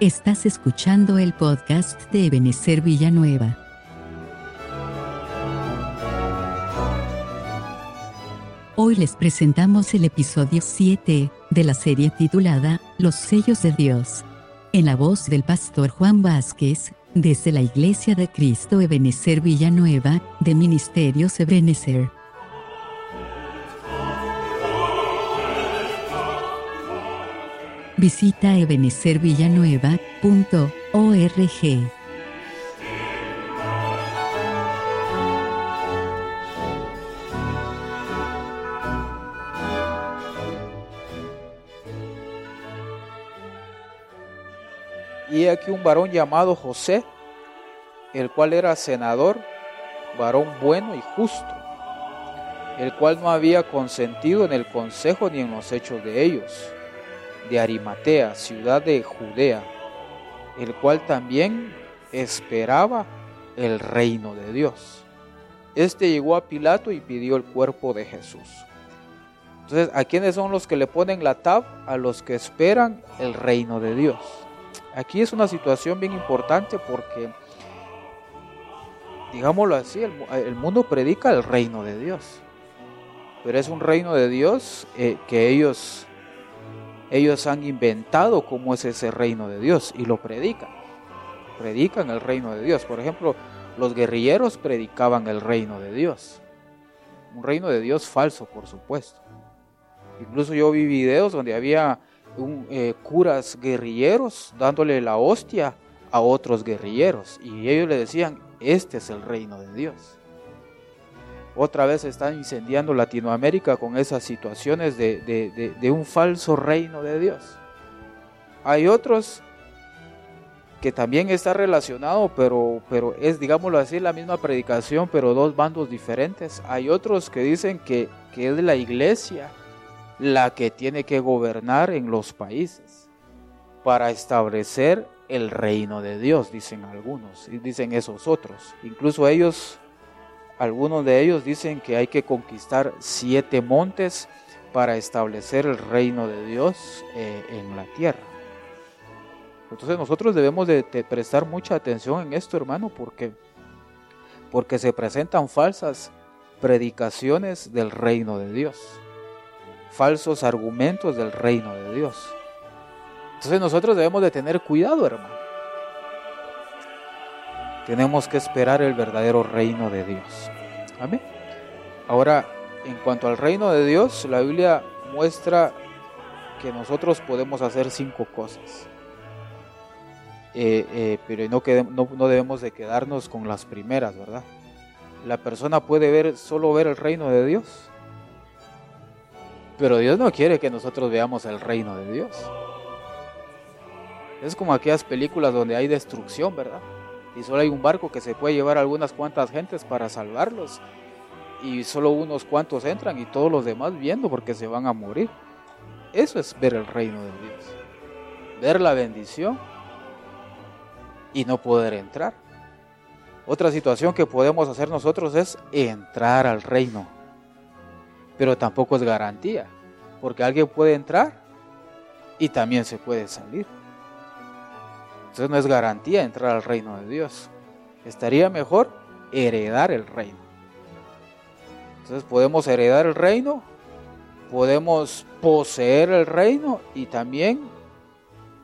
Estás escuchando el podcast de Ebenezer Villanueva. Hoy les presentamos el episodio 7 de la serie titulada Los sellos de Dios. En la voz del pastor Juan Vázquez, desde la Iglesia de Cristo Ebenezer Villanueva, de Ministerios Ebenezer. Visita ebenecervillanueva.org. Y aquí un varón llamado José, el cual era senador, varón bueno y justo, el cual no había consentido en el consejo ni en los hechos de ellos, de Arimatea, ciudad de Judea, el cual también esperaba el reino de Dios. Este llegó a Pilato y pidió el cuerpo de Jesús. Entonces, ¿a quiénes son los que le ponen la tab? A los que esperan el reino de Dios. Aquí es una situación bien importante porque, digámoslo así, el, mundo predica el reino de Dios. Pero es un reino de Dios eh, que ellos, ellos han inventado cómo es ese reino de Dios y lo predican. Predican el reino de Dios. Por ejemplo, los guerrilleros predicaban el reino de Dios. Un reino de Dios falso, por supuesto. Incluso yo vi videos donde había un, eh, curas guerrilleros dándole la hostia a otros guerrilleros y ellos le decían, este es el reino de Dios. Otra vez están incendiando Latinoamérica con esas situaciones de, un falso reino de Dios. Hay otros que también está relacionado, pero, pero es, digámoslo así, la misma predicación, pero dos bandos diferentes. Hay otros que dicen que, que es la iglesia la que tiene que gobernar en los países para establecer el reino de Dios, dicen algunos, y dicen esos otros. Incluso ellos, algunos de ellos dicen que hay que conquistar siete montes para establecer el reino de Dios eh, en la tierra. Entonces nosotros debemos de, de, prestar mucha atención en esto, hermano, porque, porque se presentan falsas predicaciones del reino de Dios falsos argumentos del reino de Dios. Entonces nosotros debemos de tener cuidado, hermano. Tenemos que esperar el verdadero reino de Dios. Amén. Ahora, en cuanto al reino de Dios, la Biblia muestra que nosotros podemos hacer cinco cosas. Eh, eh, pero no, no, no debemos de quedarnos con las primeras, ¿verdad? La persona puede ver solo ver el reino de Dios pero Dios no quiere que nosotros veamos el reino de Dios. Es como aquellas películas donde hay destrucción, ¿verdad? Y solo hay un barco que se puede llevar algunas cuantas gentes para salvarlos. Y solo unos cuantos entran y todos los demás viendo porque se van a morir. Eso es ver el reino de Dios. Ver la bendición y no poder entrar. Otra situación que podemos hacer nosotros es entrar al reino pero tampoco es garantía, porque alguien puede entrar y también se puede salir. Entonces no es garantía entrar al reino de Dios. Estaría mejor heredar el reino. Entonces podemos heredar el reino, podemos poseer el reino y también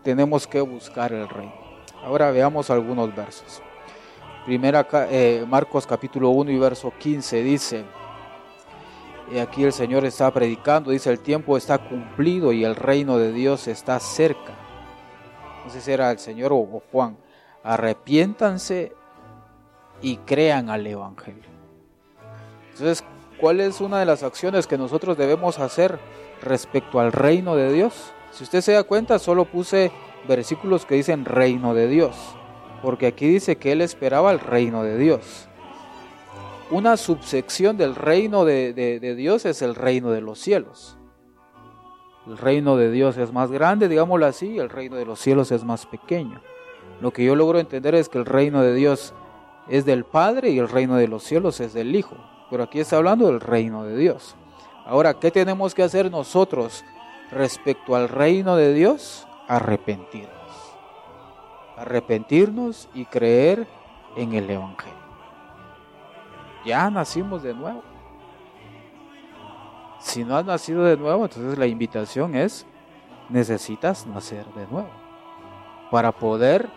tenemos que buscar el reino. Ahora veamos algunos versos. Primera, eh, Marcos capítulo 1 y verso 15 dice, y aquí el Señor está predicando, dice, el tiempo está cumplido y el reino de Dios está cerca. No sé si era el Señor o Juan. Arrepiéntanse y crean al Evangelio. Entonces, ¿cuál es una de las acciones que nosotros debemos hacer respecto al reino de Dios? Si usted se da cuenta, solo puse versículos que dicen reino de Dios, porque aquí dice que él esperaba el reino de Dios una subsección del reino de, Dios es el reino de los cielos. El reino de Dios es más grande, digámoslo así, el reino de los cielos es más pequeño. Lo que yo logro entender es que el reino de Dios es del Padre y el reino de los cielos es del Hijo. Pero aquí está hablando del reino de Dios. Ahora, ¿qué tenemos que hacer nosotros respecto al reino de Dios? Arrepentirnos. arrepentirnos y creer en el Evangelio. Ya nacimos de nuevo. Si no has nacido de nuevo, entonces la invitación es, necesitas nacer de nuevo para poder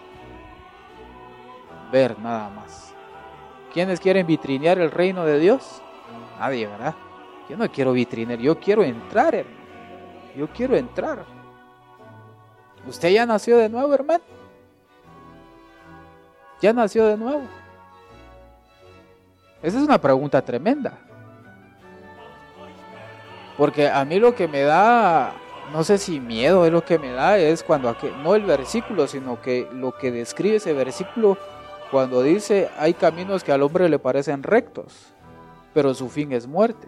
ver nada más. ¿Quiénes quieren vitrinear el reino de Dios? Nadie, ¿verdad? Yo no quiero vitrinear, yo quiero entrar, hermano. Yo quiero entrar. ¿Usted ya nació de nuevo, hermano? ¿Ya nació de nuevo? Esa es una pregunta tremenda. Porque a mí lo que me da, no sé si miedo es lo que me da, es cuando, no el versículo, sino que lo que describe ese versículo cuando dice, hay caminos que al hombre le parecen rectos, pero su fin es muerte.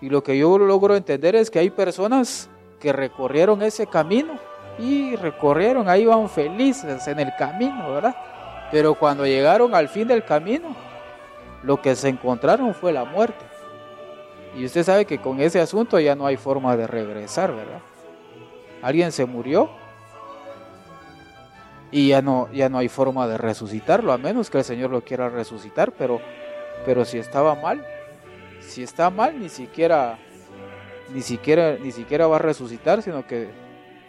Y lo que yo logro entender es que hay personas que recorrieron ese camino y recorrieron, ahí van felices en el camino, ¿verdad? Pero cuando llegaron al fin del camino, lo que se encontraron fue la muerte. Y usted sabe que con ese asunto ya no hay forma de regresar, ¿verdad? Alguien se murió y ya no, ya no hay forma de resucitarlo, a menos que el Señor lo quiera resucitar, pero, pero si estaba mal, si está mal, ni siquiera, ni siquiera, ni siquiera va a resucitar, sino que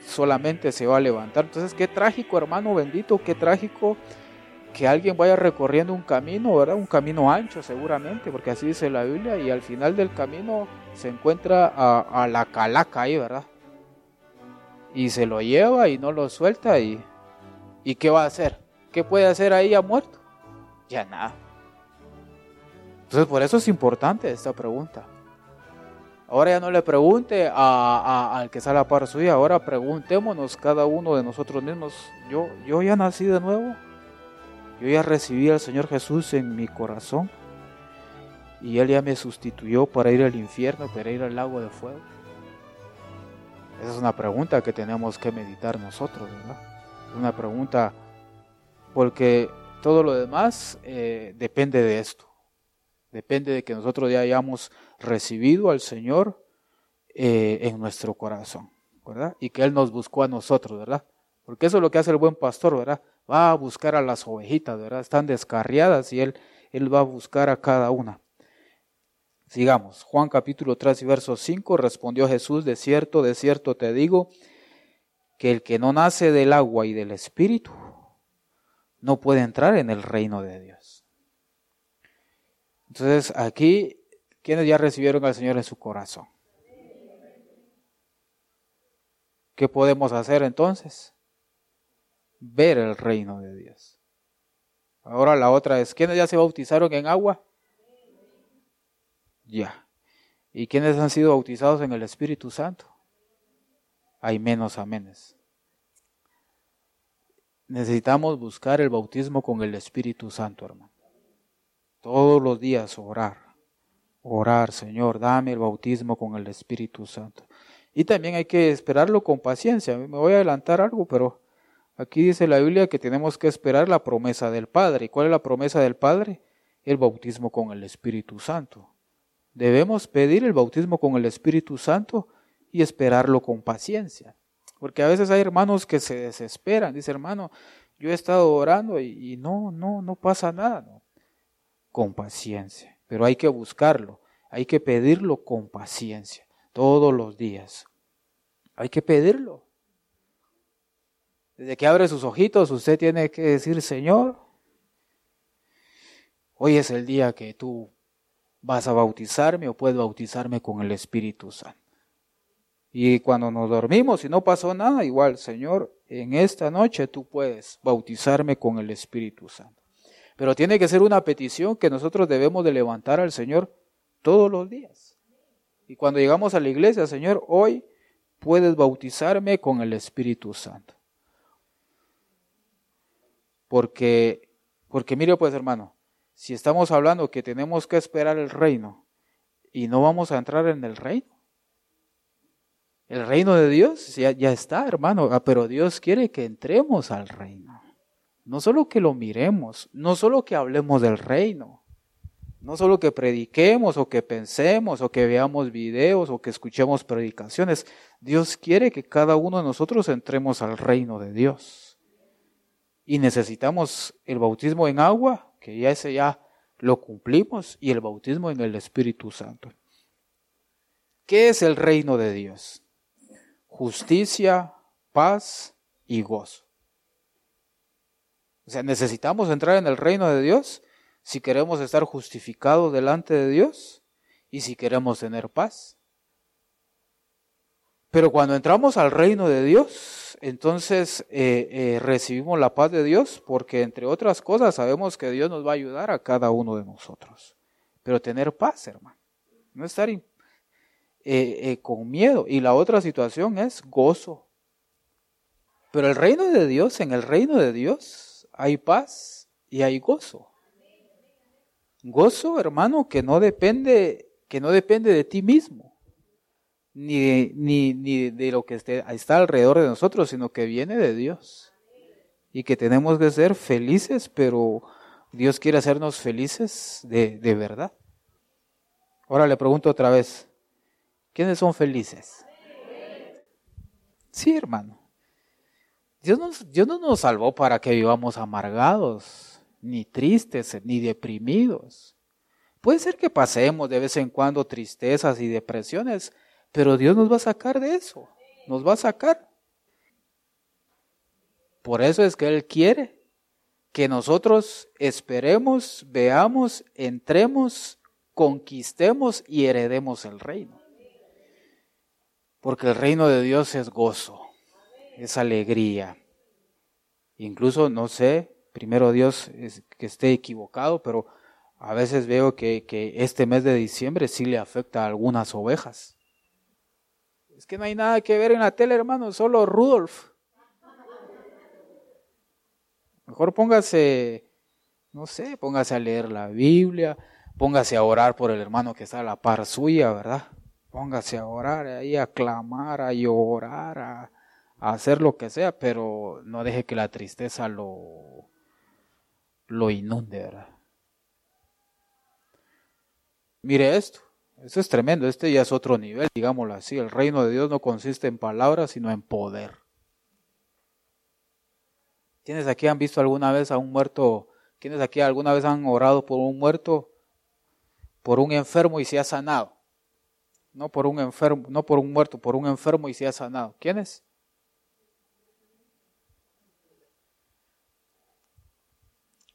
solamente se va a levantar. Entonces, qué trágico, hermano bendito, qué trágico que alguien vaya recorriendo un camino, ¿verdad? Un camino ancho seguramente, porque así dice la Biblia, y al final del camino se encuentra a, la calaca ahí, ¿verdad? Y se lo lleva y no lo suelta y, ¿y qué va a hacer? ¿Qué puede hacer ahí ya muerto? Ya nada. Entonces por eso es importante esta pregunta. Ahora ya no le pregunte a, al que sale a par suya, ahora preguntémonos cada uno de nosotros mismos, yo, yo ya nací de nuevo, yo ya recibí al Señor Jesús en mi corazón y Él ya me sustituyó para ir al infierno, para ir al lago de fuego. Esa es una pregunta que tenemos que meditar nosotros, ¿verdad? Una pregunta porque todo lo demás eh, depende de esto. Depende de que nosotros ya hayamos recibido al Señor eh, en nuestro corazón, ¿verdad? Y que Él nos buscó a nosotros, ¿verdad? Porque eso es lo que hace el buen pastor, ¿verdad? Va a buscar a las ovejitas, ¿verdad? Están descarriadas y él, él va a buscar a cada una. Sigamos. Juan capítulo 3 y verso 5 respondió Jesús, de cierto, de cierto te digo, que el que no nace del agua y del espíritu no puede entrar en el reino de Dios. Entonces aquí, ¿quiénes ya recibieron al Señor en su corazón? ¿Qué podemos hacer entonces? Ver el reino de Dios. Ahora la otra es, ¿quiénes ya se bautizaron en agua? Ya. ¿Y quiénes han sido bautizados en el Espíritu Santo? Hay menos amenes. Necesitamos buscar el bautismo con el Espíritu Santo, hermano. Todos los días orar. Orar, Señor, dame el bautismo con el Espíritu Santo. Y también hay que esperarlo con paciencia. Me voy a adelantar algo, pero Aquí dice la Biblia que tenemos que esperar la promesa del Padre. ¿Y cuál es la promesa del Padre? El bautismo con el Espíritu Santo. Debemos pedir el bautismo con el Espíritu Santo y esperarlo con paciencia. Porque a veces hay hermanos que se desesperan. Dice, hermano, yo he estado orando y, no, no, no pasa nada. Con paciencia. Pero hay que buscarlo. Hay que pedirlo con paciencia. Todos los días. Hay que pedirlo. Desde que abre sus ojitos, usted tiene que decir, Señor, hoy es el día que tú vas a bautizarme o puedes bautizarme con el Espíritu Santo. Y cuando nos dormimos y no pasó nada, igual, Señor, en esta noche tú puedes bautizarme con el Espíritu Santo. Pero tiene que ser una petición que nosotros debemos de levantar al Señor todos los días. Y cuando llegamos a la iglesia, Señor, hoy puedes bautizarme con el Espíritu Santo. Porque, porque mire pues hermano, si estamos hablando que tenemos que esperar el reino y no vamos a entrar en el reino, el reino de Dios ya, está hermano, ah, pero Dios quiere que entremos al reino. No solo que lo miremos, no solo que hablemos del reino, no solo que prediquemos o que pensemos o que veamos videos o que escuchemos predicaciones. Dios quiere que cada uno de nosotros entremos al reino de Dios. Y necesitamos el bautismo en agua, que ya ese ya lo cumplimos, y el bautismo en el Espíritu Santo. ¿Qué es el reino de Dios? Justicia, paz y gozo. O sea, necesitamos entrar en el reino de Dios si queremos estar justificados delante de Dios y si queremos tener paz. Pero cuando entramos al reino de Dios, entonces eh, eh, recibimos la paz de Dios porque entre otras cosas sabemos que Dios nos va a ayudar a cada uno de nosotros. Pero tener paz, hermano. No estar eh, con miedo. Y la otra situación es gozo. Pero el reino de Dios, en el reino de Dios hay paz y hay gozo. Gozo, hermano, que no depende, que no depende de ti mismo ni, ni, ni de lo que esté, está alrededor de nosotros, sino que viene de Dios. Y que tenemos que ser felices, pero Dios quiere hacernos felices de, de verdad. Ahora le pregunto otra vez, ¿quiénes son felices? Sí, hermano. Dios, nos, Dios no nos salvó para que vivamos amargados, ni tristes, ni deprimidos. Puede ser que pasemos de vez en cuando tristezas y depresiones, pero Dios nos va a sacar de eso, nos va a sacar. Por eso es que Él quiere que nosotros esperemos, veamos, entremos, conquistemos y heredemos el reino. Porque el reino de Dios es gozo, es alegría. Incluso, no sé, primero Dios que esté equivocado, pero a veces veo que, que este mes de diciembre sí le afecta a algunas ovejas. Es que no hay nada que ver en la tele, hermano, solo Rudolf. Mejor póngase, no sé, póngase a leer la Biblia, póngase a orar por el hermano que está a la par suya, ¿verdad? Póngase a orar, ahí a clamar, a llorar, a, hacer lo que sea, pero no deje que la tristeza lo, lo inunde, ¿verdad? Mire esto. Eso es tremendo, este ya es otro nivel, digámoslo así. El reino de Dios no consiste en palabras, sino en poder. ¿Quiénes aquí han visto alguna vez a un muerto? ¿Quiénes aquí alguna vez han orado por un muerto, por un enfermo y se ha sanado? No por un enfermo, no por un muerto, por un enfermo y se ha sanado. ¿Quiénes?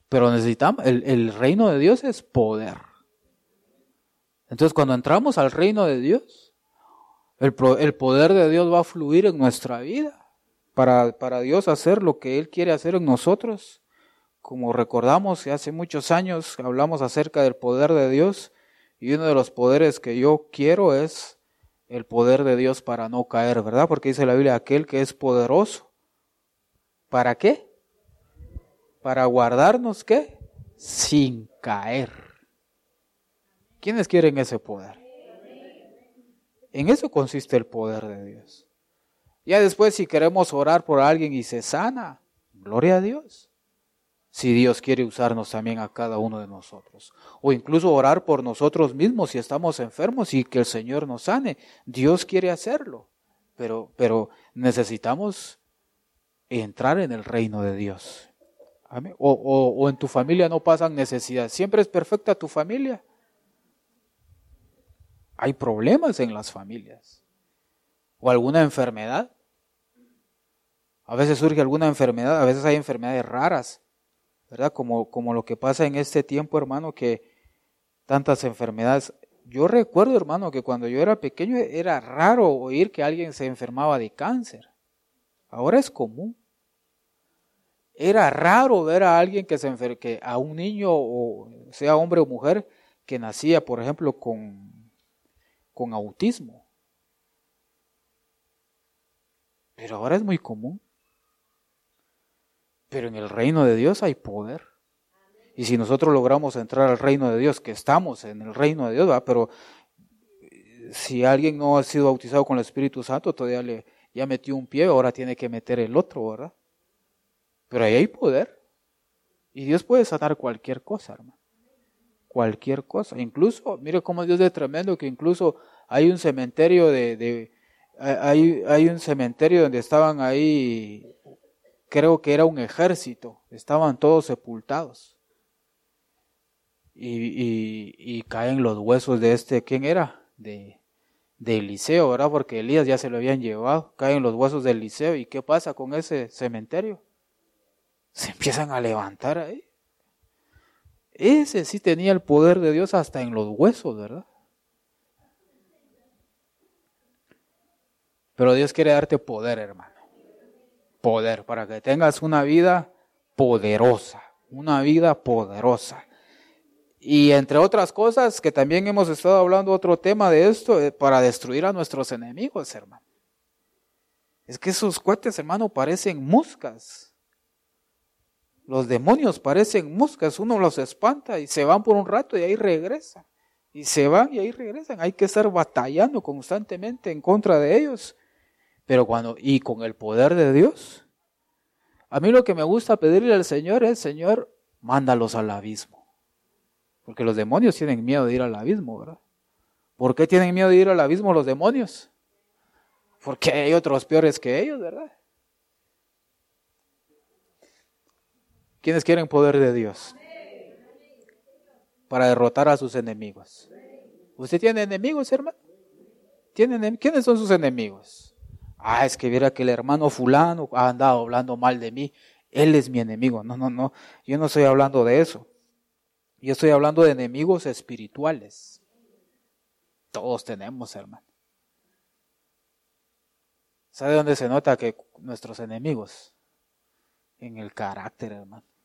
Pero necesitamos, el, el reino de Dios es poder. Entonces cuando entramos al reino de Dios, el, poder de Dios va a fluir en nuestra vida para, para Dios hacer lo que Él quiere hacer en nosotros. Como recordamos que hace muchos años hablamos acerca del poder de Dios y uno de los poderes que yo quiero es el poder de Dios para no caer, ¿verdad? Porque dice la Biblia, aquel que es poderoso. ¿Para qué? Para guardarnos qué? Sin caer. ¿Quiénes quieren ese poder? En eso consiste el poder de Dios. Ya después si queremos orar por alguien y se sana, gloria a Dios. Si Dios quiere usarnos también a cada uno de nosotros. O incluso orar por nosotros mismos si estamos enfermos y que el Señor nos sane. Dios quiere hacerlo. Pero, pero necesitamos entrar en el reino de Dios. O, o en tu familia no pasan necesidad. Siempre es perfecta tu familia hay problemas en las familias. O alguna enfermedad. A veces surge alguna enfermedad, a veces hay enfermedades raras, ¿verdad? Como, como lo que pasa en este tiempo, hermano, que tantas enfermedades. Yo recuerdo, hermano, que cuando yo era pequeño era raro oír que alguien se enfermaba de cáncer. Ahora es común. Era raro ver a alguien que se enfer que a un niño, o sea hombre o mujer, que nacía, por ejemplo, con con autismo. Pero ahora es muy común. Pero en el reino de Dios hay poder. Y si nosotros logramos entrar al reino de Dios, que estamos en el reino de Dios, pero eh, si alguien no ha sido bautizado con el Espíritu Santo, todavía le ya metió un pie, ahora tiene que meter el otro, ¿verdad? Pero ahí hay poder. Y Dios puede sanar cualquier cosa, hermano cualquier cosa. Incluso, mire cómo Dios es tremendo, que incluso hay un cementerio de, hay, hay un cementerio donde estaban ahí creo que era un ejército, estaban todos sepultados. Y, caen los huesos de este, ¿quién era? De, de Eliseo, ¿verdad? Porque Elías ya se lo habían llevado, caen los huesos de Eliseo. ¿Y qué pasa con ese cementerio? Se empiezan a levantar ahí. Ese sí tenía el poder de Dios hasta en los huesos, ¿verdad? Pero Dios quiere darte poder, hermano. Poder, para que tengas una vida poderosa, una vida poderosa. Y entre otras cosas, que también hemos estado hablando otro tema de esto, eh, para destruir a nuestros enemigos, hermano. Es que esos cohetes, hermano, parecen muscas. Los demonios parecen moscas, uno los espanta y se van por un rato y ahí regresan. Y se van y ahí regresan. Hay que estar batallando constantemente en contra de ellos. Pero cuando, y con el poder de Dios, a mí lo que me gusta pedirle al Señor es, Señor, mándalos al abismo. Porque los demonios tienen miedo de ir al abismo, ¿verdad? ¿Por qué tienen miedo de ir al abismo los demonios? Porque hay otros peores que ellos, ¿verdad? ¿Quiénes quieren poder de Dios? Para derrotar a sus enemigos. ¿Usted tiene enemigos, hermano? ¿Quiénes son sus enemigos? Ah, es que viera que el hermano fulano ha andado hablando mal de mí. Él es mi enemigo. No, no, no. Yo no estoy hablando de eso. Yo estoy hablando de enemigos espirituales. Todos tenemos, hermano. ¿Sabe dónde se nota que nuestros enemigos? En el carácter, hermano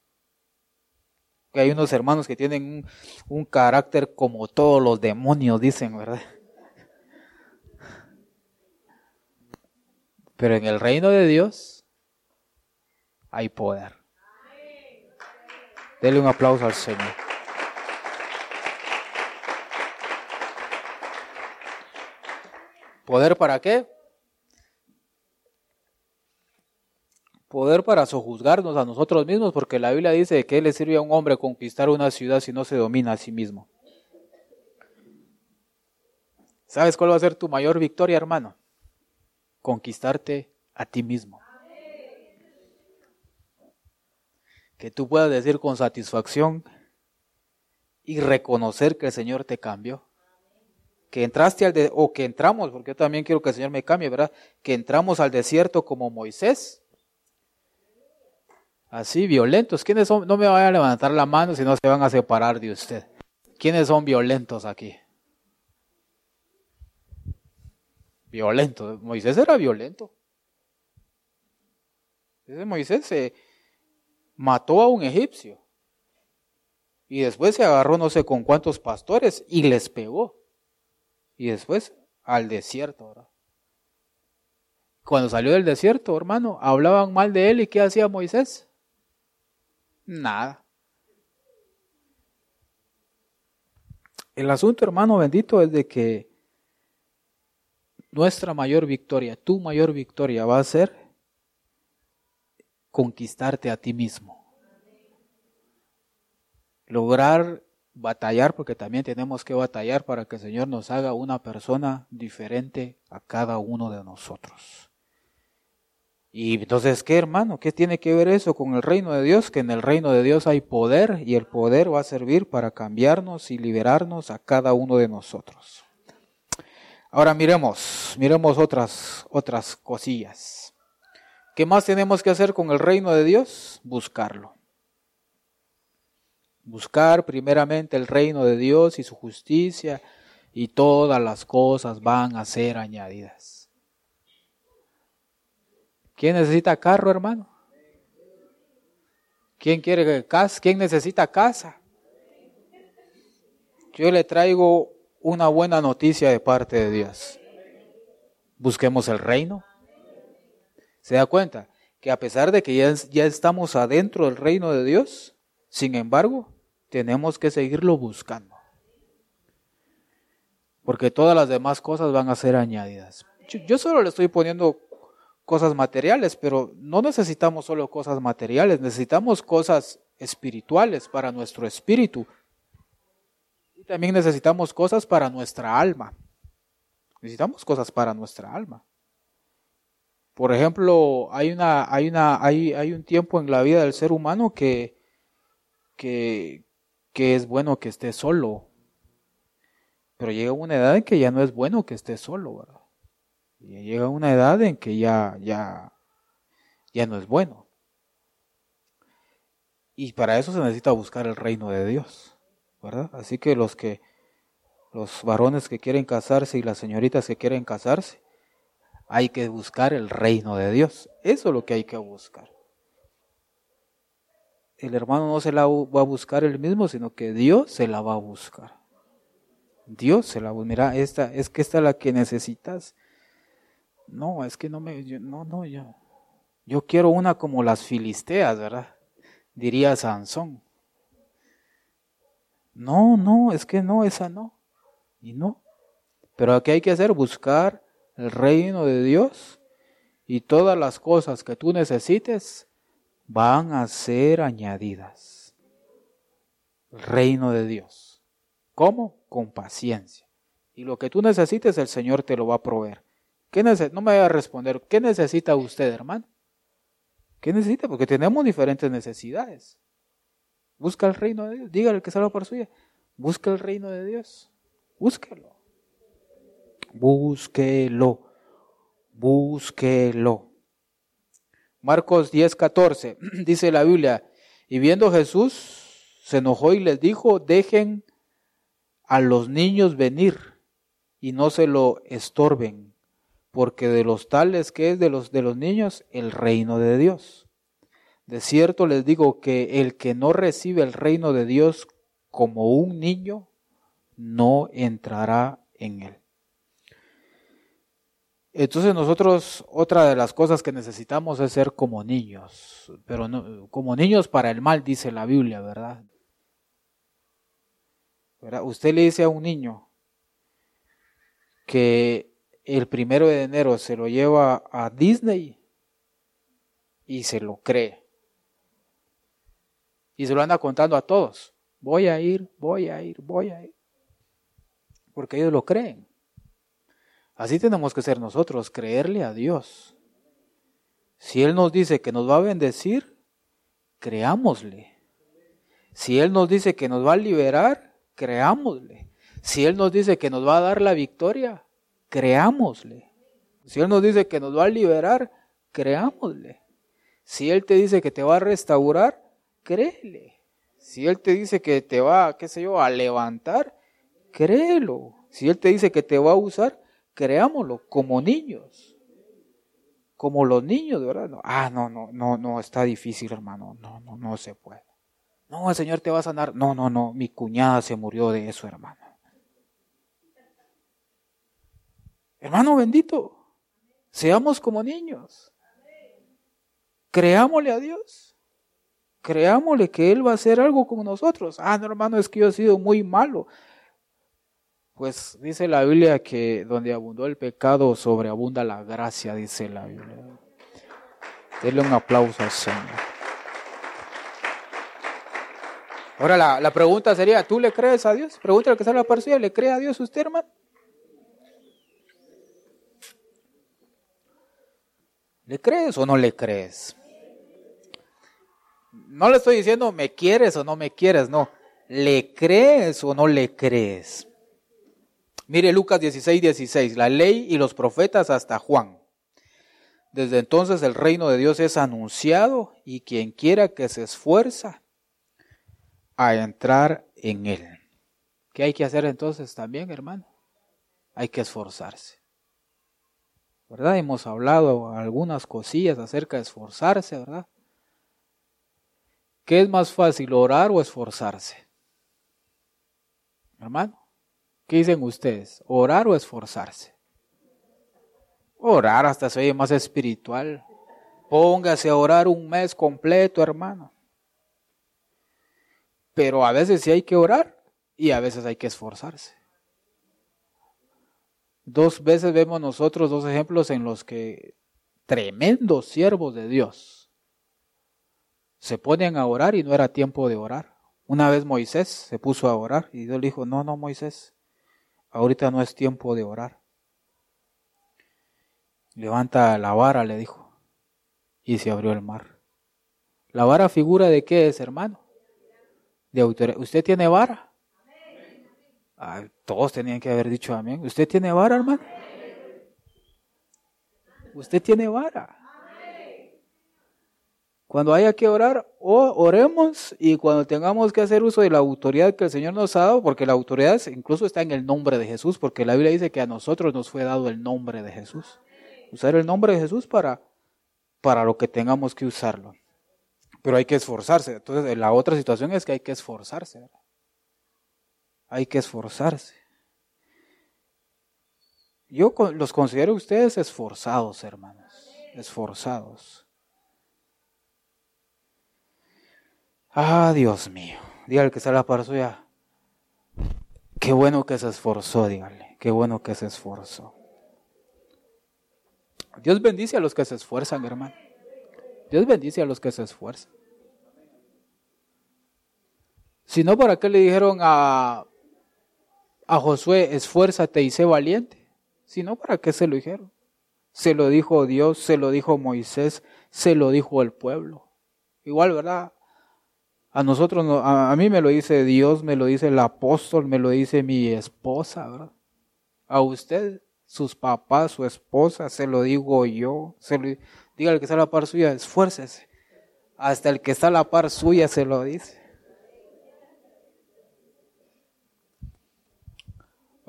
hay unos hermanos que tienen un, carácter como todos los demonios, dicen, ¿verdad? Pero en el reino de Dios hay poder. Dele un aplauso al Señor. ¿Poder para qué? Poder para sojuzgarnos a nosotros mismos, porque la Biblia dice que le sirve a un hombre conquistar una ciudad si no se domina a sí mismo. ¿Sabes cuál va a ser tu mayor victoria, hermano? Conquistarte a ti mismo. Que tú puedas decir con satisfacción y reconocer que el Señor te cambió. Que entraste al de, o que entramos, porque yo también quiero que el Señor me cambie, ¿verdad? Que entramos al desierto como Moisés Así, violentos. ¿Quiénes son? No me vayan a levantar la mano si no se van a separar de usted. ¿Quiénes son violentos aquí? Violentos. Moisés era violento. Ese Moisés se mató a un egipcio. Y después se agarró no sé con cuántos pastores y les pegó. Y después al desierto. Cuando salió del desierto, hermano, hablaban mal de él y ¿qué hacía Moisés? Nada. El asunto, hermano bendito, es de que nuestra mayor victoria, tu mayor victoria va a ser conquistarte a ti mismo. Lograr batallar, porque también tenemos que batallar para que el Señor nos haga una persona diferente a cada uno de nosotros. Y entonces, ¿qué hermano? ¿Qué tiene que ver eso con el reino de Dios? Que en el reino de Dios hay poder y el poder va a servir para cambiarnos y liberarnos a cada uno de nosotros. Ahora miremos, miremos otras, otras cosillas. ¿Qué más tenemos que hacer con el reino de Dios? Buscarlo. Buscar primeramente el reino de Dios y su justicia y todas las cosas van a ser añadidas. ¿Quién necesita carro, hermano? ¿Quién quiere casa? ¿Quién necesita casa? Yo le traigo una buena noticia de parte de Dios. Busquemos el reino. ¿Se da cuenta? Que a pesar de que ya, ya estamos adentro del reino de Dios, sin embargo, tenemos que seguirlo buscando. Porque todas las demás cosas van a ser añadidas. yo solo le estoy poniendo cosas materiales, pero no necesitamos solo cosas materiales, necesitamos cosas espirituales para nuestro espíritu. Y también necesitamos cosas para nuestra alma. Necesitamos cosas para nuestra alma. Por ejemplo, hay una, hay una, hay, hay un tiempo en la vida del ser humano que, que, que es bueno que esté solo. Pero llega una edad en que ya no es bueno que esté solo, ¿verdad? Y llega una edad en que ya, ya, ya no es bueno. Y para eso se necesita buscar el reino de Dios, ¿verdad? Así que los que, los varones que quieren casarse y las señoritas que quieren casarse, hay que buscar el reino de Dios. Eso es lo que hay que buscar. El hermano no se la va a buscar él mismo, sino que Dios se la va a buscar. Dios se la va a Mira, esta, es que esta es la que necesitas. No, es que no me, no, no, yo, yo quiero una como las filisteas, ¿verdad? Diría Sansón. No, no, es que no, esa no. Y no. Pero ¿qué hay que hacer? Buscar el reino de Dios y todas las cosas que tú necesites van a ser añadidas. El reino de Dios. ¿Cómo? Con paciencia. Y lo que tú necesites, el Señor te lo va a proveer. ¿Qué no me vaya a responder, ¿qué necesita usted, hermano? ¿Qué necesita? Porque tenemos diferentes necesidades. Busca el reino de Dios. Dígale que salga por suya. Busca el reino de Dios. Búsquelo. Búsquelo. Búsquelo. Marcos 10, 14. Dice la Biblia. Y viendo Jesús, se enojó y les dijo, dejen a los niños venir y no se lo estorben, porque de los tales que es de los de los niños el reino de Dios. De cierto les digo que el que no recibe el reino de Dios como un niño, no entrará en él. Entonces nosotros otra de las cosas que necesitamos es ser como niños, pero no, como niños para el mal dice la Biblia, ¿verdad? ¿verdad? Usted le dice a un niño que el primero de enero se lo lleva a Disney y se lo cree. Y se lo anda contando a todos. Voy a ir, voy a ir, voy a ir. Porque ellos lo creen. Así tenemos que ser nosotros, creerle a Dios. Si Él nos dice que nos va a bendecir, creámosle. Si Él nos dice que nos va a liberar, creámosle. Si Él nos dice que nos va a dar la victoria, creámosle. Si Él nos dice que nos va a liberar, creámosle. Si Él te dice que te va a restaurar, créele. Si Él te dice que te va, qué sé yo, a levantar, créelo. Si Él te dice que te va a usar, creámoslo como niños. Como los niños, ¿verdad? ah, no, no, no, no, está difícil, hermano. No, no, no se puede. No, el Señor te va a sanar. No, no, no, mi cuñada se murió de eso, hermano. Hermano bendito, seamos como niños. Creámosle a Dios. Creámosle que Él va a hacer algo con nosotros. Ah, no, hermano, es que yo he sido muy malo. Pues dice la Biblia que donde abundó el pecado, sobreabunda la gracia, dice la Biblia. Denle un aplauso al Señor. Ahora la, pregunta sería, ¿tú le crees a Dios? Pregúntale que sale la persona, ¿le cree a Dios usted, hermano? ¿Le crees o no le crees? No le estoy diciendo me quieres o no me quieres, no. ¿Le crees o no le crees? Mire Lucas 16, 16, la ley y los profetas hasta Juan. Desde entonces el reino de Dios es anunciado y quien quiera que se esfuerza a entrar en él. ¿Qué hay que hacer entonces también, hermano? Hay que esforzarse. ¿Verdad? Hemos hablado algunas cosillas acerca de esforzarse, ¿verdad? ¿Qué es más fácil, orar o esforzarse? Hermano. ¿Qué dicen ustedes? ¿Orar o esforzarse? Orar hasta se oye más espiritual. Póngase a orar un mes completo, hermano. Pero a veces sí hay que orar y a veces hay que esforzarse. Dos veces vemos nosotros dos ejemplos en los que tremendos siervos de Dios se ponen a orar y no era tiempo de orar. Una vez Moisés se puso a orar y Dios le dijo, no, no, Moisés, Ahorita no es tiempo de orar. Levanta la vara, le dijo, y se abrió el mar. ¿La vara figura de qué es, hermano? De autoridad. ¿Usted tiene vara? Todos tenían que haber dicho amén. ¿Usted tiene vara, hermano? Usted tiene vara. Cuando haya que orar, oremos y cuando tengamos que hacer uso de la autoridad que el Señor nos ha dado, porque la autoridad incluso está en el nombre de Jesús, porque la Biblia dice que a nosotros nos fue dado el nombre de Jesús. Usar el nombre de Jesús para, para lo que tengamos que usarlo. Pero hay que esforzarse. Entonces, la otra situación es que hay que esforzarse. Hay que esforzarse. Yo los considero ustedes esforzados, hermanos. Esforzados. Ah, Dios mío. Dígale que está la par suya. Qué bueno que se esforzó, dígale. Qué bueno que se esforzó. Dios bendice a los que se esfuerzan, hermano. Dios bendice a los que se esfuerzan. Si no, ¿para qué le dijeron a, a Josué, esfuérzate y sé valiente? Si no, ¿para qué se lo dijeron? Se lo dijo Dios, se lo dijo Moisés, se lo dijo el pueblo. Igual, ¿verdad? A nosotros, a, mí me lo dice Dios, me lo dice el apóstol, me lo dice mi esposa, ¿verdad? A usted, sus papás, su esposa, se lo digo yo. Diga el que está a la par suya, esfuércese. Hasta el que está a la par suya se lo dice.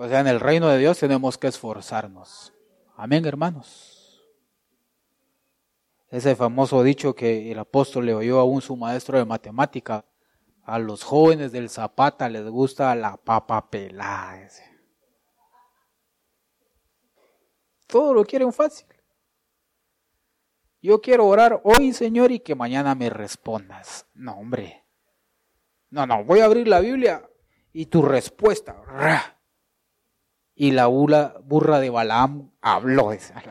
O sea, en el reino de Dios tenemos que esforzarnos. Amén, hermanos. Ese famoso dicho que el apóstol le oyó a su maestro de matemática. A los jóvenes del Zapata les gusta la papa pelada. Todo lo quieren fácil. Yo quiero orar hoy, Señor, y que mañana me respondas. No, hombre. No, no, voy a abrir la Biblia y tu respuesta. Y la burra de Balaam habló. Esa.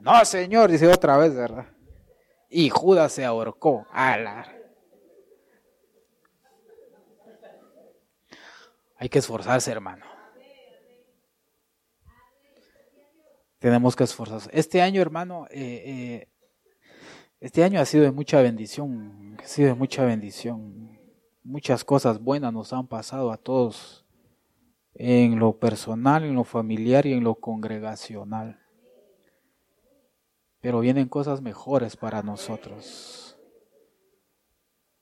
No, Señor, dice otra vez, ¿verdad? Y Judas se ahorcó. Hay que esforzarse, hermano. Tenemos que esforzarse. Este año, hermano, eh, eh, este año ha sido de mucha bendición. Ha sido de mucha bendición. Muchas cosas buenas nos han pasado a todos en lo personal, en lo familiar y en lo congregacional pero vienen cosas mejores para nosotros.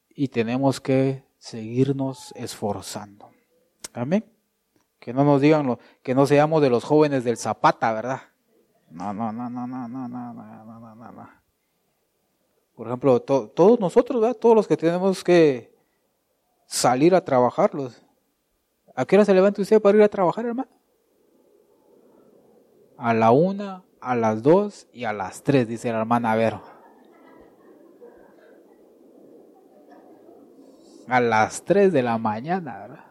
Y tenemos que seguirnos esforzando. Amén. Que no nos digan lo, que no seamos de los jóvenes del Zapata, ¿verdad? No, no, no, no, no, no, no, no, no, no, no. Por ejemplo, todos nosotros, ¿verdad? Todos los que tenemos que salir a trabajarlos. ¿A qué hora se levanta usted para ir a trabajar, hermano? A la una, a las 2 y a las 3, dice la hermana Vero. A las 3 de la mañana, ¿verdad?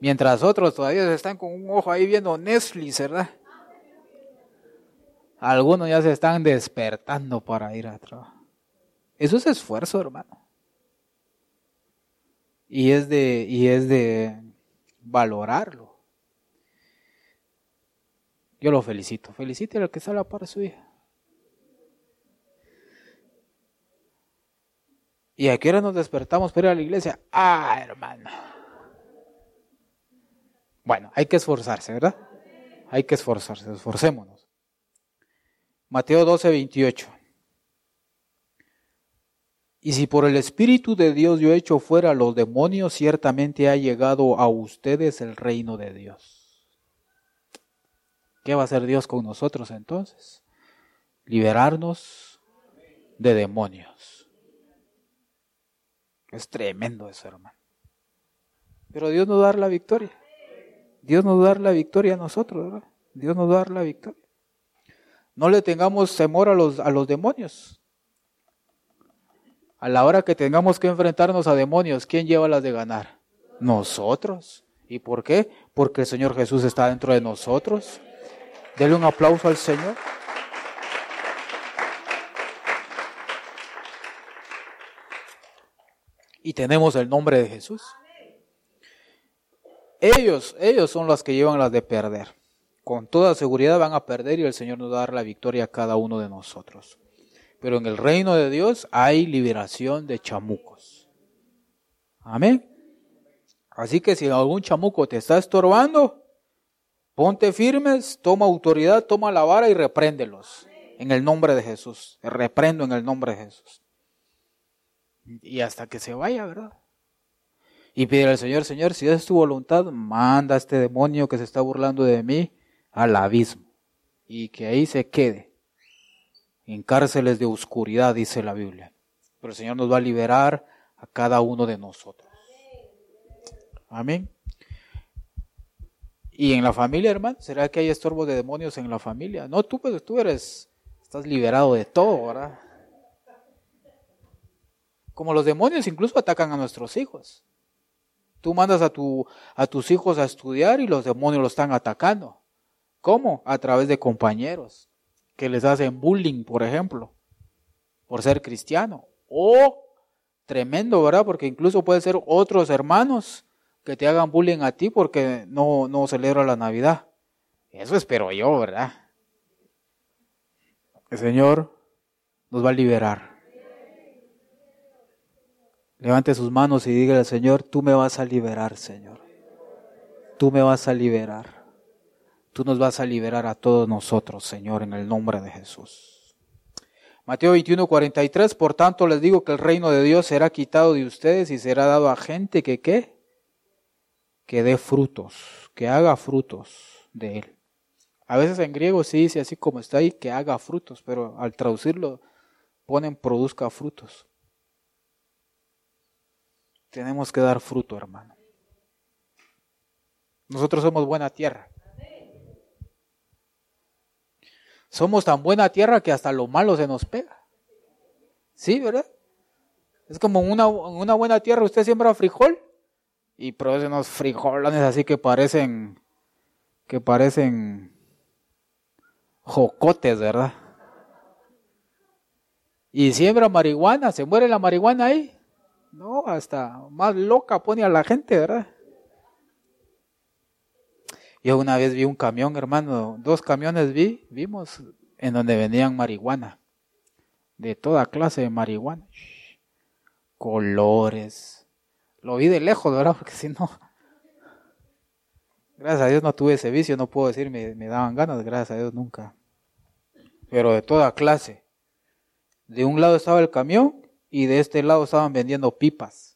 Mientras otros todavía están con un ojo ahí viendo Netflix, ¿verdad? Algunos ya se están despertando para ir a trabajar. Eso es esfuerzo, hermano. Y es de, y es de valorarlo. Yo lo felicito. Felicite al que sale para su hija. ¿Y a qué hora nos despertamos para ir a la iglesia? Ah, hermano. Bueno, hay que esforzarse, ¿verdad? Hay que esforzarse, esforcémonos. Mateo 12, 28. Y si por el Espíritu de Dios yo echo fuera a los demonios, ciertamente ha llegado a ustedes el reino de Dios. ¿Qué va a hacer Dios con nosotros entonces? Liberarnos de demonios. Es tremendo eso, hermano. Pero Dios nos va a dar la victoria. Dios nos va a dar la victoria a nosotros, ¿verdad? Dios nos va a dar la victoria. No le tengamos temor a los, a los demonios. A la hora que tengamos que enfrentarnos a demonios, ¿quién lleva las de ganar? Nosotros. ¿Y por qué? Porque el Señor Jesús está dentro de nosotros. Dele un aplauso al Señor. Y tenemos el nombre de Jesús. Ellos, ellos son los que llevan las de perder. con toda seguridad van a perder y el Señor nos va a dar la victoria a cada uno de nosotros. Pero en el reino de Dios hay liberación de chamucos. Amén. Así que si algún chamuco te está estorbando, ponte firmes, toma autoridad, toma la vara y repréndelos. En el nombre de Jesús. reprendo en el nombre de Jesús. Y hasta que se vaya, ¿verdad? Y pide al Señor, Señor, si es tu voluntad, manda a este demonio que se está burlando de mí al abismo. Y que ahí se quede en cárceles de oscuridad, dice la Biblia. Pero el Señor nos va a liberar a cada uno de nosotros. Amén. Y en la familia, hermano, ¿será que hay estorbos de demonios en la familia? No, tú, pues, tú eres, estás liberado de todo, ¿verdad? Como los demonios incluso atacan a nuestros hijos. Tú mandas a, tu, a tus hijos a estudiar y los demonios los están atacando. ¿Cómo? A través de compañeros que les hacen bullying, por ejemplo, por ser cristiano. O tremendo, ¿verdad? Porque incluso puede ser otros hermanos que te hagan bullying a ti porque no, no celebra la Navidad. Eso espero yo, ¿verdad? El Señor nos va a liberar. Levante sus manos y diga al Señor, tú me vas a liberar, Señor. Tú me vas a liberar. Tú nos vas a liberar a todos nosotros, Señor, en el nombre de Jesús. Mateo 21, 43, por tanto les digo que el reino de Dios será quitado de ustedes y será dado a gente que qué? Que dé frutos, que haga frutos de él. A veces en griego se dice así como está ahí, que haga frutos, pero al traducirlo ponen produzca frutos. Tenemos que dar fruto, hermano. Nosotros somos buena tierra. Somos tan buena tierra que hasta lo malo se nos pega. ¿Sí, verdad? Es como una, una buena tierra, usted siembra frijol y produce unos frijolones así que parecen, que parecen jocotes, ¿verdad? Y siembra marihuana, se muere la marihuana ahí. No, hasta más loca pone a la gente, ¿verdad? Yo una vez vi un camión, hermano, dos camiones vi, vimos en donde vendían marihuana, de toda clase de marihuana, colores. Lo vi de lejos, ¿verdad? Porque si no, gracias a Dios no tuve ese vicio, no puedo decir me daban ganas, gracias a Dios nunca. Pero de toda clase. De un lado estaba el camión y de este lado estaban vendiendo pipas.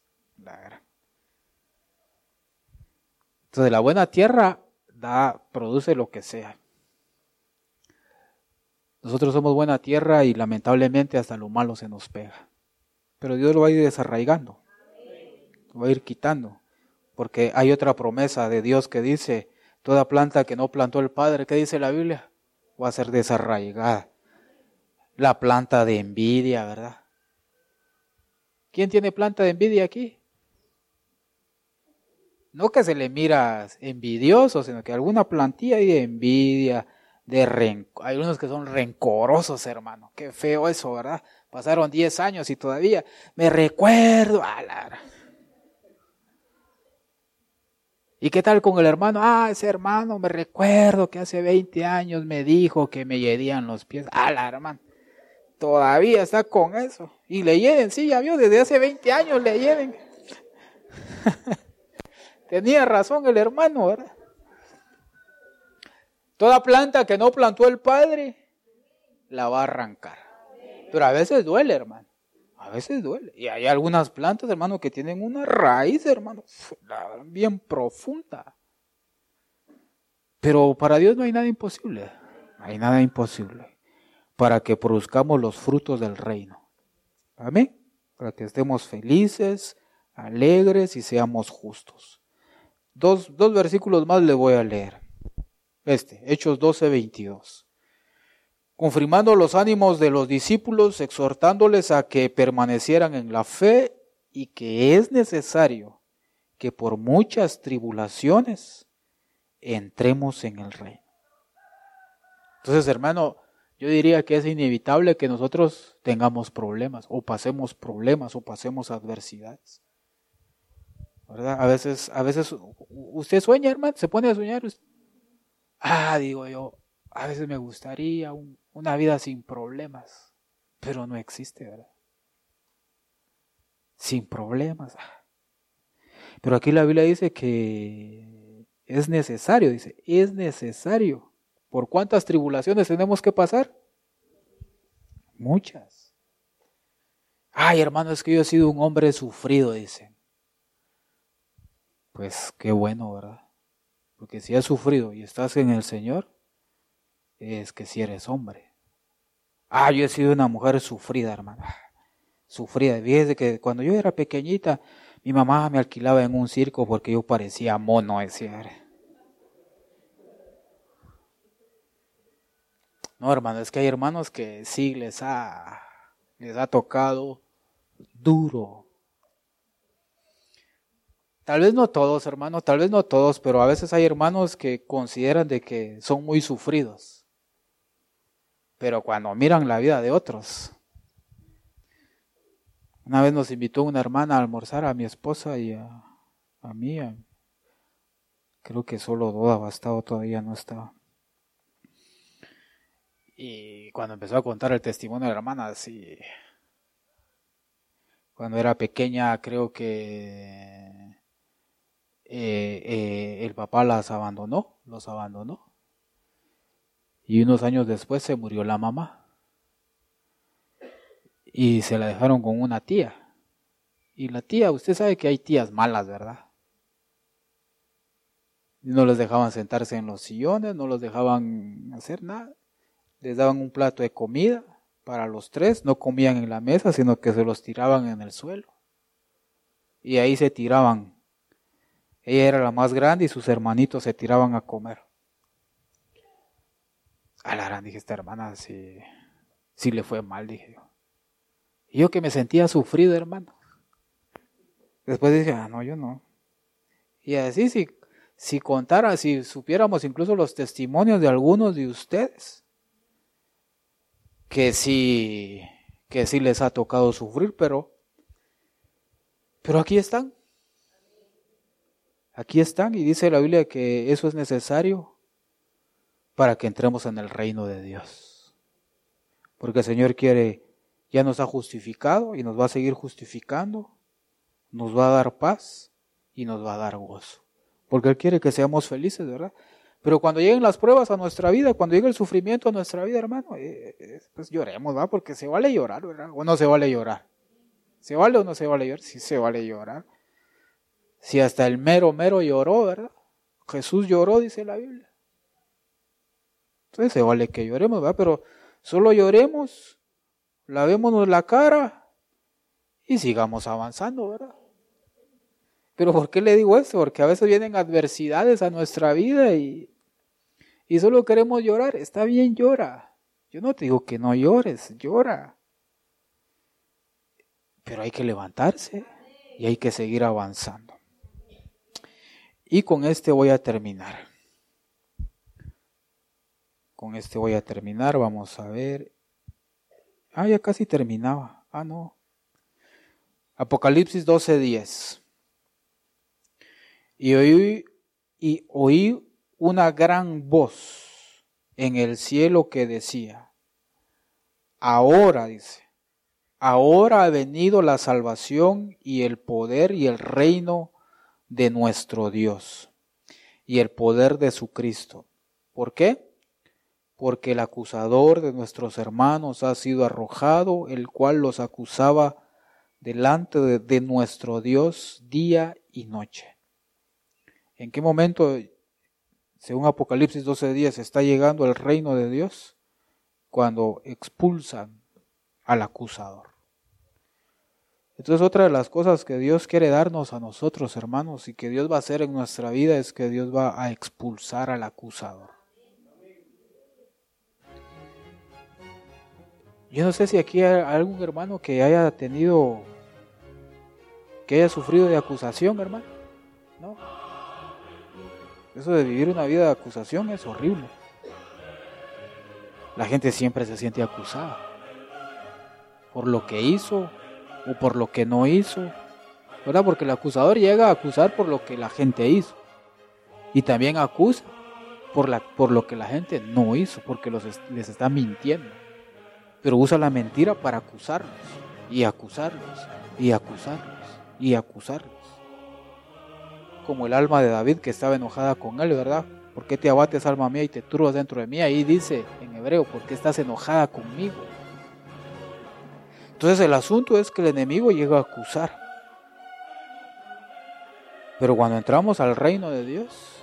Entonces la buena tierra da, produce lo que sea. Nosotros somos buena tierra y lamentablemente hasta lo malo se nos pega. Pero Dios lo va a ir desarraigando, lo va a ir quitando, porque hay otra promesa de Dios que dice, toda planta que no plantó el Padre, ¿qué dice la Biblia? Va a ser desarraigada. La planta de envidia, ¿verdad? ¿Quién tiene planta de envidia aquí? No que se le mira envidioso, sino que alguna plantilla de envidia, de rencor. Hay unos que son rencorosos, hermano. Qué feo eso, ¿verdad? Pasaron 10 años y todavía me recuerdo. A la... ¿Y qué tal con el hermano? Ah, ese hermano me recuerdo que hace 20 años me dijo que me hedían los pies. La hermano. Todavía está con eso. Y le hieden, sí, ya vio, desde hace 20 años le hieden. Tenía razón el hermano, ¿verdad? Toda planta que no plantó el Padre, la va a arrancar. Pero a veces duele, hermano. A veces duele. Y hay algunas plantas, hermano, que tienen una raíz, hermano, bien profunda. Pero para Dios no hay nada imposible. Hay nada imposible. Para que produzcamos los frutos del reino. Amén. Para que estemos felices, alegres y seamos justos. Dos, versículos más le voy a leer. Este, Hechos 12, 22. Confirmando los ánimos de los discípulos, exhortándoles a que permanecieran en la fe y que es necesario que por muchas tribulaciones entremos en el reino. Entonces, hermano, yo diría que es inevitable que nosotros tengamos problemas, o pasemos problemas, o pasemos adversidades. ¿Verdad? A veces, a veces usted sueña, hermano, se pone a soñar. Ah, digo yo, a veces me gustaría una vida sin problemas, pero no existe, ¿verdad? Sin problemas. Pero aquí la Biblia dice que es necesario, dice, es necesario. ¿Por cuántas tribulaciones tenemos que pasar? Muchas. Ay, hermano, es que yo he sido un hombre sufrido, dice. Pues qué bueno, ¿verdad? Porque si has sufrido y estás en el Señor, es que si eres hombre. Ah, yo he sido una mujer sufrida, hermano. Sufrida. Fíjese que cuando yo era pequeñita, mi mamá me alquilaba en un circo porque yo parecía mono, decía. No, hermano, es que hay hermanos que sí les ha, les ha tocado duro. Tal vez no todos, hermanos, tal vez no todos, pero a veces hay hermanos que consideran de que son muy sufridos. Pero cuando miran la vida de otros. Una vez nos invitó una hermana a almorzar a mi esposa y a, a mí. creo que solo Doda bastado todavía no estaba. Y cuando empezó a contar el testimonio de la hermana, así. Cuando era pequeña, creo que eh, eh, el papá las abandonó, los abandonó. Y unos años después se murió la mamá. Y se la dejaron con una tía. Y la tía, usted sabe que hay tías malas, ¿verdad? No les dejaban sentarse en los sillones, no los dejaban hacer nada. Les daban un plato de comida para los tres, no comían en la mesa, sino que se los tiraban en el suelo. Y ahí se tiraban ella era la más grande y sus hermanitos se tiraban a comer. A la gran dije, esta hermana sí, sí le fue mal, dije yo. Y yo que me sentía sufrido, hermano. Después dije, ah, no, yo no. Y así, si, si contara, si supiéramos incluso los testimonios de algunos de ustedes, que sí, que sí les ha tocado sufrir, pero, pero aquí están. Aquí están y dice la Biblia que eso es necesario para que entremos en el reino de Dios. Porque el Señor quiere, ya nos ha justificado y nos va a seguir justificando, nos va a dar paz y nos va a dar gozo. Porque Él quiere que seamos felices, ¿verdad? Pero cuando lleguen las pruebas a nuestra vida, cuando llegue el sufrimiento a nuestra vida, hermano, eh, eh, pues lloremos, ¿va? Porque se vale llorar, ¿verdad? O no se vale llorar. ¿Se vale o no se vale llorar? Sí se vale llorar. Si hasta el mero mero lloró, ¿verdad? Jesús lloró, dice la Biblia. Entonces se vale que lloremos, ¿verdad? Pero solo lloremos, lavémonos la cara y sigamos avanzando, ¿verdad? Pero ¿por qué le digo esto? Porque a veces vienen adversidades a nuestra vida y, y solo queremos llorar. Está bien, llora. Yo no te digo que no llores, llora. Pero hay que levantarse y hay que seguir avanzando. Y con este voy a terminar. Con este voy a terminar. Vamos a ver. Ah, ya casi terminaba. Ah, no. Apocalipsis 12:10. Y oí, y oí una gran voz en el cielo que decía, ahora dice, ahora ha venido la salvación y el poder y el reino de nuestro Dios y el poder de su Cristo. ¿Por qué? Porque el acusador de nuestros hermanos ha sido arrojado, el cual los acusaba delante de, nuestro Dios día y noche. ¿En qué momento, según Apocalipsis 12 días, está llegando el reino de Dios? Cuando expulsan al acusador. Entonces otra de las cosas que Dios quiere darnos a nosotros, hermanos, y que Dios va a hacer en nuestra vida es que Dios va a expulsar al acusador. Yo no sé si aquí hay algún hermano que haya tenido, que haya sufrido de acusación, hermano. No. Eso de vivir una vida de acusación es horrible. La gente siempre se siente acusada por lo que hizo, o por lo que no hizo, ¿verdad? Porque el acusador llega a acusar por lo que la gente hizo y también acusa por, la, por lo que la gente no hizo, porque los, les está mintiendo. Pero usa la mentira para acusarlos y acusarlos y acusarlos y acusarlos. Como el alma de David que estaba enojada con él, ¿verdad? ¿Por qué te abates, alma mía, y te turbas dentro de mí? Ahí dice en hebreo, ¿por qué estás enojada conmigo? Entonces el asunto es que el enemigo llega a acusar. Pero cuando entramos al reino de Dios,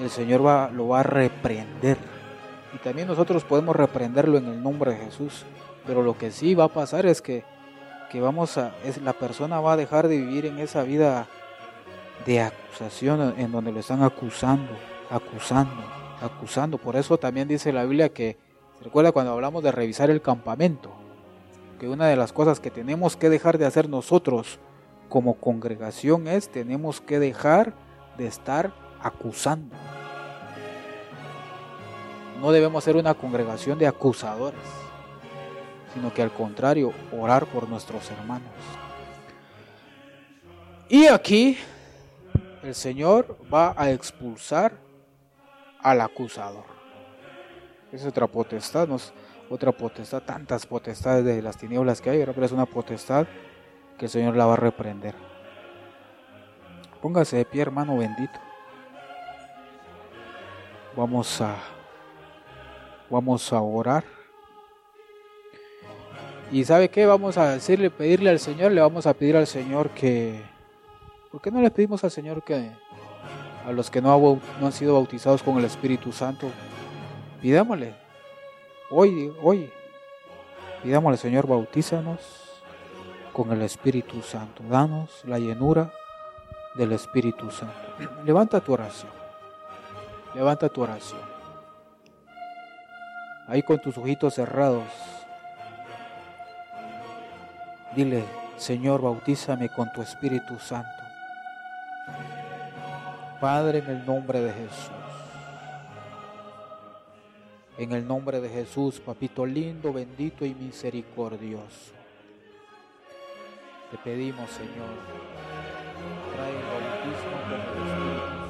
el Señor va, lo va a reprender. Y también nosotros podemos reprenderlo en el nombre de Jesús. Pero lo que sí va a pasar es que, que vamos a, es, la persona va a dejar de vivir en esa vida de acusación en donde lo están acusando, acusando, acusando. Por eso también dice la Biblia que, ¿se recuerda cuando hablamos de revisar el campamento? Que una de las cosas que tenemos que dejar de hacer nosotros como congregación es, tenemos que dejar de estar acusando. No debemos ser una congregación de acusadores, sino que al contrario, orar por nuestros hermanos. Y aquí el Señor va a expulsar al acusador. Es otra potestad, no es otra potestad, tantas potestades de las tinieblas que hay, pero es una potestad que el Señor la va a reprender. Póngase de pie, hermano bendito. Vamos a vamos a orar. Y sabe qué, vamos a decirle, pedirle al Señor, le vamos a pedir al Señor que ¿Por qué no le pedimos al Señor que a los que no, no han sido bautizados con el Espíritu Santo, pidámosle, hoy, hoy, pidámosle Señor, bautízanos con el Espíritu Santo, danos la llenura del Espíritu Santo. Levanta tu oración. Levanta tu oración. Ahí con tus ojitos cerrados. Dile, Señor, bautízame con tu Espíritu Santo. Padre, en el nombre de Jesús. En el nombre de Jesús, papito lindo, bendito y misericordioso. Te pedimos, Señor, trae el bautismo con el Espíritu